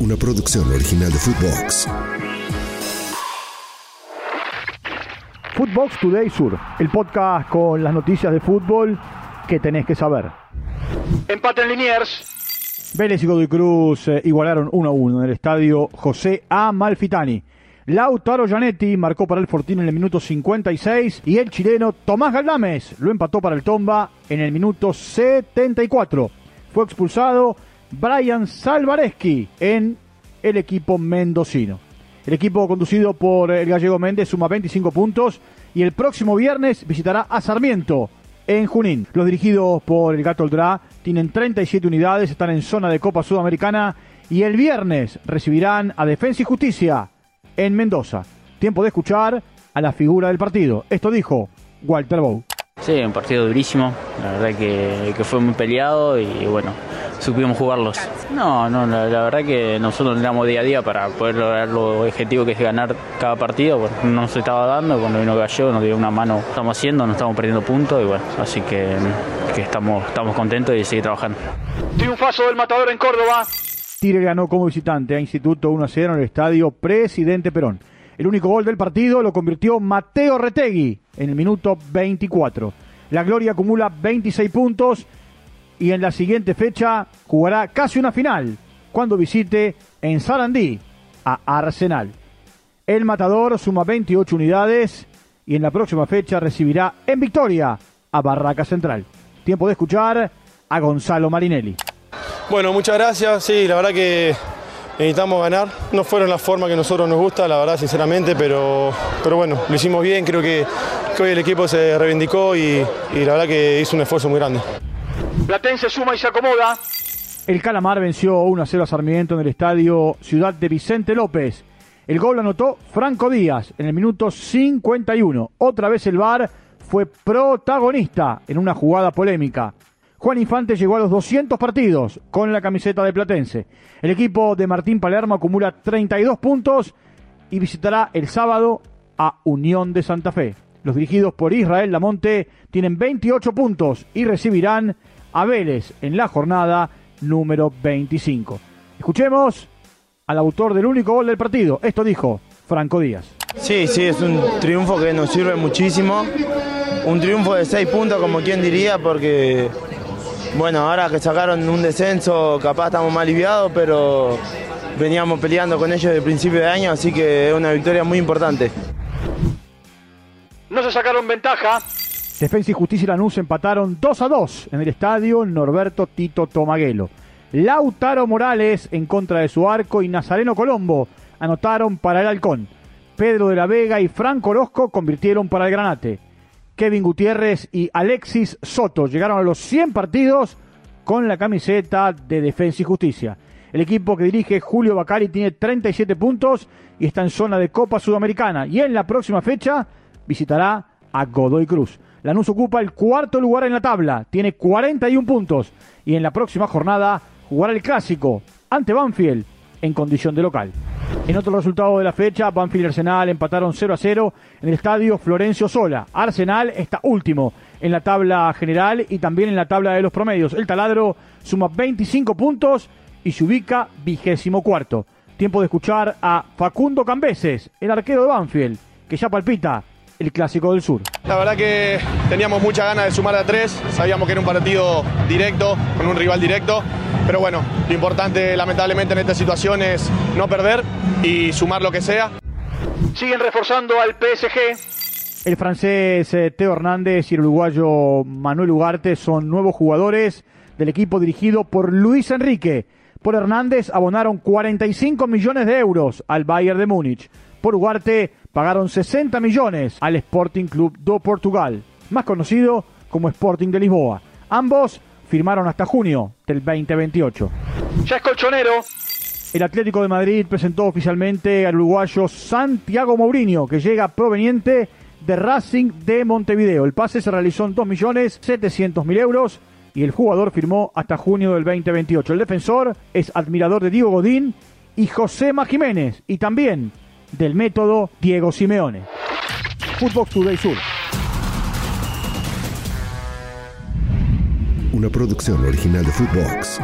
una producción original de Footbox. Footbox Today Sur, el podcast con las noticias de fútbol que tenés que saber. Empate en Liniers. Vélez y Godoy Cruz eh, igualaron 1 a 1 en el estadio José Amalfitani. Lautaro Gianetti marcó para el Fortín en el minuto 56 y el chileno Tomás Galdames lo empató para el Tomba en el minuto 74. Fue expulsado Brian Salvareski en el equipo mendocino. El equipo conducido por el gallego Méndez suma 25 puntos y el próximo viernes visitará a Sarmiento en Junín. Los dirigidos por el Gato Oldrá tienen 37 unidades, están en zona de Copa Sudamericana y el viernes recibirán a Defensa y Justicia en Mendoza. Tiempo de escuchar a la figura del partido. Esto dijo Walter Bow. Sí, un partido durísimo, la verdad que fue muy peleado y bueno, supimos jugarlos. No, no, la, verdad que nosotros entrenamos día a día para poder lograr lo objetivo que es ganar cada partido. Bueno, no se estaba dando, cuando vino Gallego nos dio una mano, estamos haciendo, no estamos perdiendo puntos y bueno, así que, que estamos, estamos contentos y seguir trabajando. Triunfazo del Matador en Córdoba. Tigre ganó como visitante a Instituto 1 0 en el estadio Presidente Perón. El único gol del partido lo convirtió Mateo Retegui en el minuto 24. La Gloria acumula 26 puntos y en la siguiente fecha jugará casi una final cuando visite en Sarandí a Arsenal. El Matador suma 28 unidades y en la próxima fecha recibirá en Victoria a Barraca Central. Tiempo de escuchar a Gonzalo Marinelli. Bueno, muchas gracias. Sí, la verdad que necesitamos ganar. No fueron la forma que a nosotros nos gusta, la verdad, sinceramente, pero, pero bueno, lo hicimos bien. Creo que, hoy el equipo se reivindicó y la verdad que hizo un esfuerzo muy grande. Platense suma y se acomoda. El Calamar venció 1 a 0 a Sarmiento en el estadio Ciudad de Vicente López. El gol lo anotó Franco Díaz en el minuto 51. Otra vez el VAR fue protagonista en una jugada polémica. Juan Infante llegó a los 200 partidos con la camiseta de Platense. El equipo de Martín Palermo acumula 32 puntos y visitará el sábado a Unión de Santa Fe. Los dirigidos por Israel Lamonte tienen 28 puntos y recibirán a Vélez en la jornada número 25. Escuchemos al autor del único gol del partido. Esto dijo Franco Díaz. Sí, sí, es un triunfo que nos sirve muchísimo. Un triunfo de 6 puntos, como quien diría, porque bueno, ahora que sacaron un descenso, capaz estamos más aliviados, pero veníamos peleando con ellos desde el principio de año, así que es una victoria muy importante. No se sacaron ventaja. Defensa y Justicia y Lanús empataron 2 a 2 en el estadio Norberto Tito Tomaguelo. Lautaro Morales en contra de su arco y Nazareno Colombo anotaron para el Halcón. Pedro de la Vega y Franco Orozco convirtieron para el Granate. Kevin Gutiérrez y Alexis Soto llegaron a los 100 partidos con la camiseta de Defensa y Justicia. El equipo que dirige Julio Bacari tiene 37 puntos y está en zona de Copa Sudamericana. Y en la próxima fecha visitará a Godoy Cruz. Lanús ocupa el cuarto lugar en la tabla, tiene 41 puntos y en la próxima jornada jugará el clásico ante Banfield en condición de local. En otro resultado de la fecha, Banfield y Arsenal empataron 0 a 0 en el estadio Florencio Sola. Arsenal está último en la tabla general y también en la tabla de los promedios. El taladro suma 25 puntos y se ubica vigésimo cuarto. Tiempo de escuchar a Facundo Cambeses, el arquero de Banfield, que ya palpita el clásico del sur. La verdad que teníamos mucha ganas de sumar a tres, sabíamos que era un partido directo, con un rival directo, pero bueno, lo importante lamentablemente en esta situación es no perder y sumar lo que sea. Siguen reforzando al PSG. El francés eh, Teo Hernández y el uruguayo Manuel Ugarte son nuevos jugadores del equipo dirigido por Luis Enrique. Por Hernández abonaron 45 millones de euros al Bayern de Múnich. Por Ugarte pagaron 60 millones al Sporting Club do Portugal, más conocido como Sporting de Lisboa. Ambos firmaron hasta junio del 2028. Ya es colchonero. El Atlético de Madrid presentó oficialmente al uruguayo Santiago Mourinho, que llega proveniente de Racing de Montevideo. El pase se realizó en 2.700.000 euros y el jugador firmó hasta junio del 2028. El defensor es admirador de Diego Godín y José Jiménez y también del método Diego Simeone. Footbox Today Sur. Una producción original de Footbox.